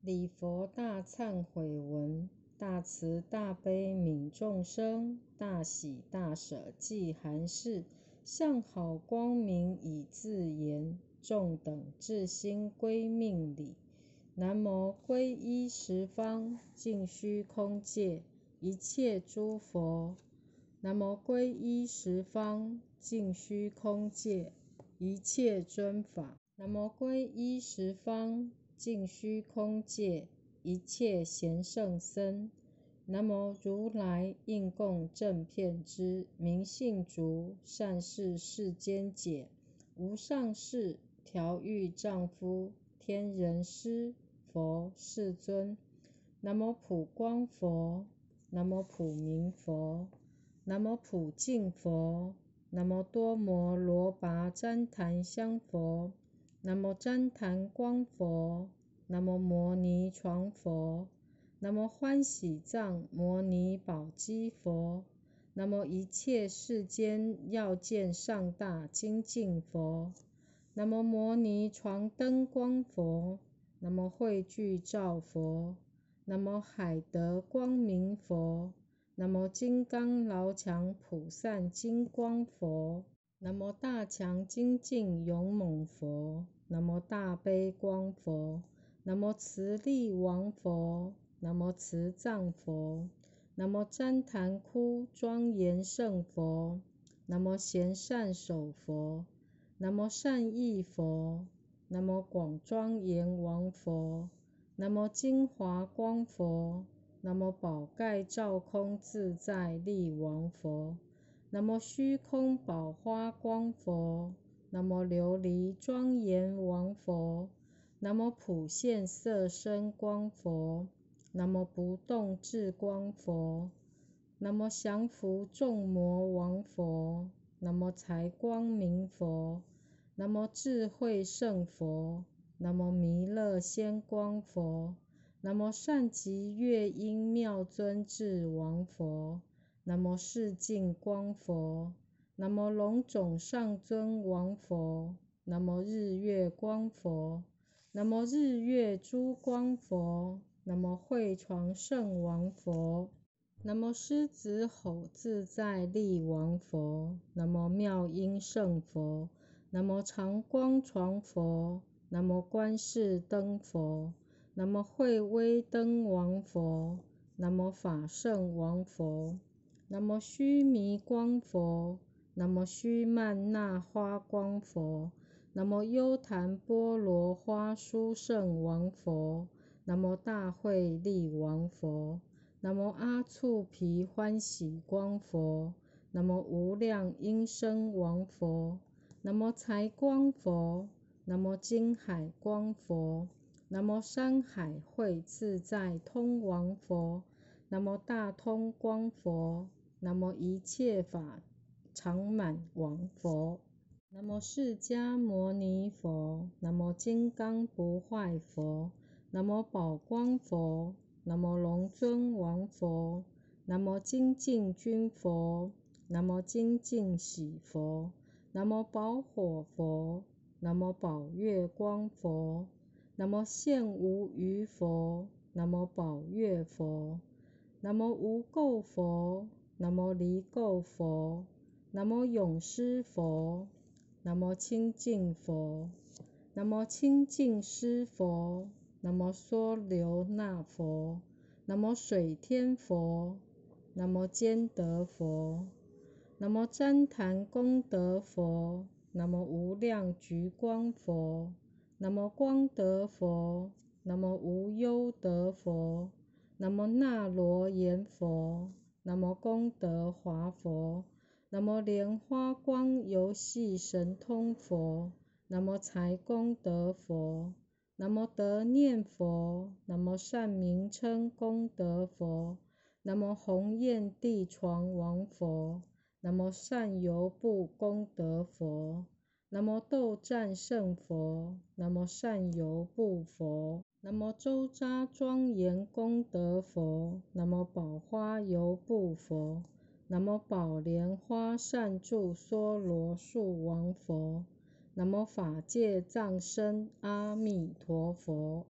礼佛大忏悔文：大慈大悲悯众生，大喜大舍济含事，向好光明以自言，众等至心归命礼。南无皈依十方尽虚空界一切诸佛。南无皈依十方尽虚空界一切尊法。南无皈依十方尽虚空界一切贤圣僧。南无如来应供正片之明信足，善事世间解，无上士调御丈夫，天人师佛世尊。南无普光佛。南无普明佛。南无普净佛。南无多摩罗跋旃檀香佛。南无旃檀光佛。南无摩尼床佛。南无欢喜藏摩尼宝积佛。南无一切世间要见上大精进佛。南无摩尼床灯光佛。南无慧聚照佛。南无海德光明佛。南无金刚牢强普散金光佛。南无大强精进勇猛佛。南无大悲光佛。南无慈力王佛。南无慈藏佛。南无旃檀窟庄严圣佛。南无贤善守佛。南无善意佛。南无广庄严王佛。南无金华光佛。南无宝盖照空自在力王佛。南无虚空宝花光佛。南无琉璃庄严王佛。南无普现色身光佛。南无不动智光佛。南无降伏众魔王佛。南无财光明佛。南无智慧圣佛。南无弥勒仙光佛。南无善极乐音妙尊智王佛。南无世净光佛。南无龙种上尊王佛。南无日月光佛。南无日月珠光佛。南无慧床圣王佛。南无狮子吼自在力王佛。南无妙音圣佛。南无常光床佛。南无观世灯佛。南无慧威灯王佛。南无法圣王佛。南无须弥光佛。南无须曼那花光佛。南无优昙波罗花殊胜王佛。南无大慧力王佛。南无阿处毗欢喜光佛。南无无量音声王佛。南无财光佛。南无金海光佛。南无山海会自在通王佛。南无大通光佛。南无一切法常满王佛。南无释迦牟尼佛。南无金刚不坏佛。南无宝光佛。南无龙尊王佛。南无精进君佛。南无精进喜佛。南无宝火佛。南无宝月光佛。南无现无余佛。南无宝月佛。南无无垢佛。南无离垢佛。南无永施佛。南无清净佛。南无清净施佛。南无娑留那佛。南无水天佛。南无坚德佛。南无旃檀功德佛。南无无量菊光佛。南无光德佛。南无无忧德佛。南无那罗延佛。南无功德华佛。南无莲花光游戏神通佛。南无财功德佛。南无得念佛。南无善名称功德佛。南无红焰地床王佛。南无善游步功德佛。南无斗战胜佛。南无善游步佛。南无周匝庄严功德佛。南无宝花游步佛。南无宝莲花善住娑罗树王佛。南无法界藏身阿弥陀佛。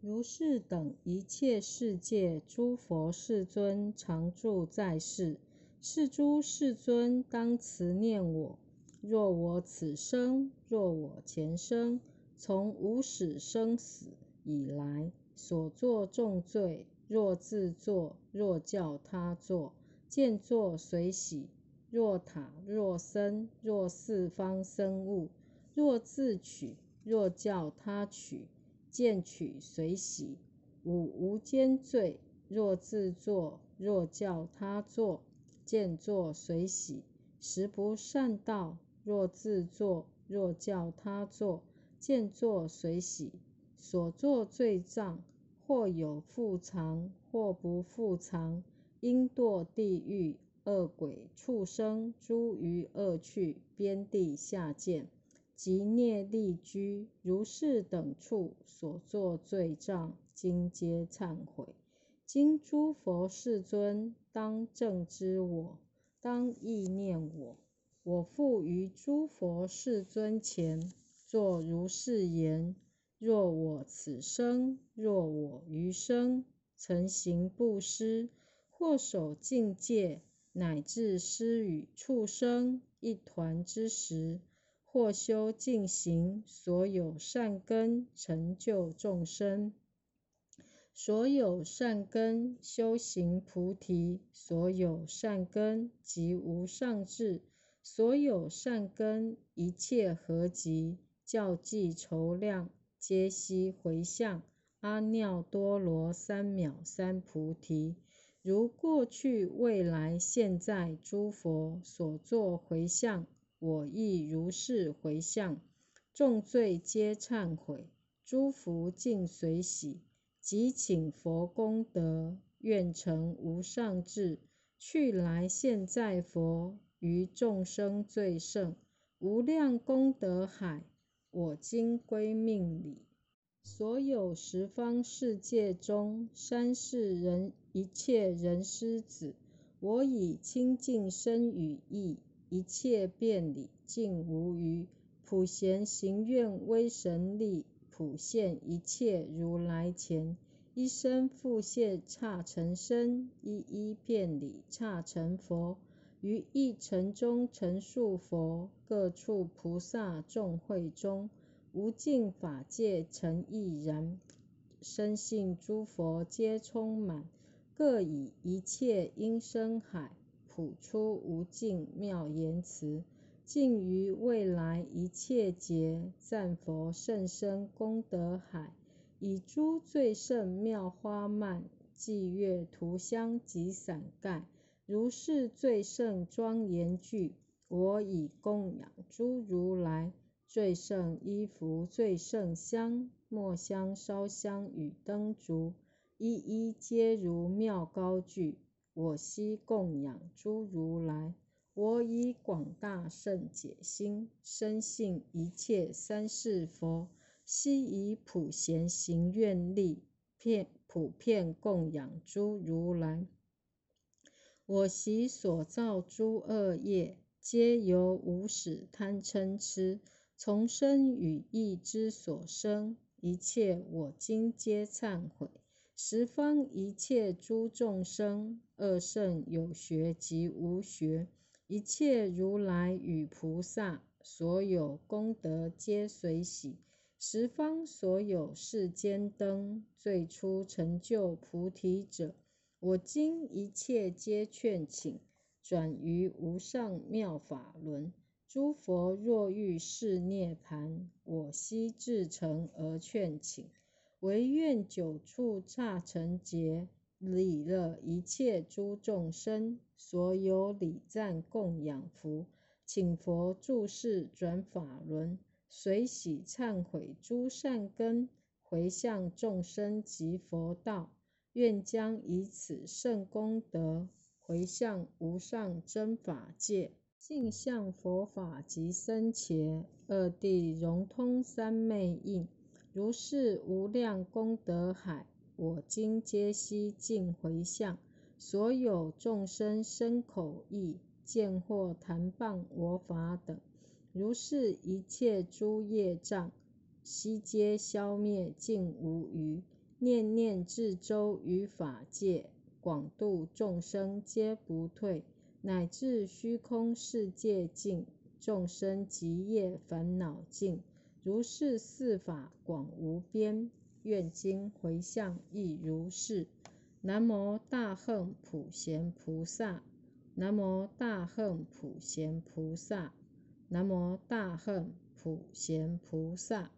如是等一切世界诸佛世尊常住在世，是诸世尊当慈念我。若我此生，若我前生，从无始生死以来所作重罪，若自作，若教他作，见作随喜；若塔，若僧，若四方生物，若自取，若教他取。见取随喜，五无间罪；若自作，若教他作，见作随喜。十不善道，若自作，若教他作，见作随喜。所作罪障，或有复藏，或不复藏，应堕地狱、恶鬼、畜生、诸余恶趣、边地下贱。及孽利居如是等处所作罪障，今皆忏悔。今诸佛世尊当正知我，当意念我。我复于诸佛世尊前作如是言：若我此生，若我余生，曾行布施，或守净戒，乃至施与畜生一团之时。或修净行，所有善根成就众生；所有善根修行菩提；所有善根及无上智；所有善根一切合集，教计筹量，皆悉回向阿耨多罗三藐三菩提。如过去、未来、现在诸佛所作回向。我亦如是回向，众罪皆忏悔，诸福尽随喜，即请佛功德，愿成无上智，去来现在佛于众生最胜无量功德海，我今归命礼。所有十方世界中，三世人一切人师子，我以清净身语意。一切遍礼尽无余，普贤行愿威神力，普现一切如来前，一生复现刹成身，一一遍礼刹成佛，于一城中成数佛，各处菩萨众会中，无尽法界成亦然，深信诸佛皆充满，各以一切音声海。普出无尽妙言辞，尽于未来一切劫，赞佛甚深功德海，以诸最胜妙花曼，霁月涂香及伞盖，如是最胜庄严具，我以供养诸如来。最胜衣服，最胜香，末香烧香与灯烛，一一皆如妙高具。我悉供养诸如来，我以广大圣解心，深信一切三世佛，悉以普贤行愿力，遍普遍供养诸如来。我习所造诸恶业，皆由无始贪嗔痴，从生与意之所生，一切我今皆忏悔。十方一切诸众生，恶圣有学及无学，一切如来与菩萨，所有功德皆随喜。十方所有世间灯，最初成就菩提者，我今一切皆劝请，转于无上妙法轮。诸佛若欲示涅盘，我悉至诚而劝请。唯愿久处刹尘劫，礼乐一切诸众生，所有礼赞供养福，请佛住世转法轮，随喜忏悔诸善根，回向众生及佛道，愿将以此圣功德，回向无上真法界，尽向佛法及僧伽，二地融通三昧印。如是无量功德海，我今皆悉尽回向。所有众生身口意，见或谈谤我法等，如是一切诸业障，悉皆消灭尽无余。念念至周于法界，广度众生皆不退，乃至虚空世界尽，众生极业烦恼尽。如是四法广无边，愿今回向亦如是。南无大恨普贤菩萨。南无大恨普贤菩萨。南无大恨普贤菩萨。